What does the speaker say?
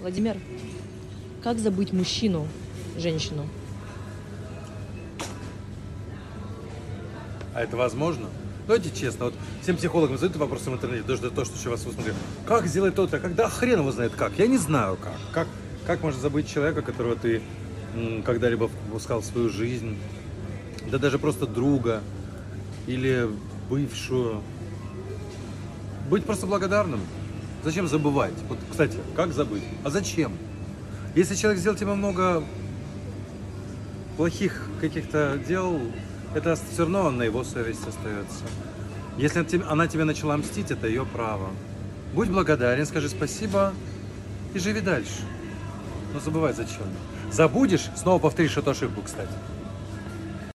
Владимир, как забыть мужчину, женщину? А это возможно? Давайте честно, вот всем психологам задают вопросы в интернете, даже то, что еще вас смотрят. Как сделать то-то? Когда хрен его знает как? Я не знаю как. Как, как можно забыть человека, которого ты когда-либо впускал в свою жизнь? Да даже просто друга или бывшую. Быть просто благодарным. Зачем забывать? Вот, кстати, как забыть? А зачем? Если человек сделал тебе много плохих каких-то дел, это все равно на его совести остается. Если она тебе начала мстить, это ее право. Будь благодарен, скажи спасибо и живи дальше. Но забывай зачем. Забудешь, снова повторишь эту ошибку, кстати.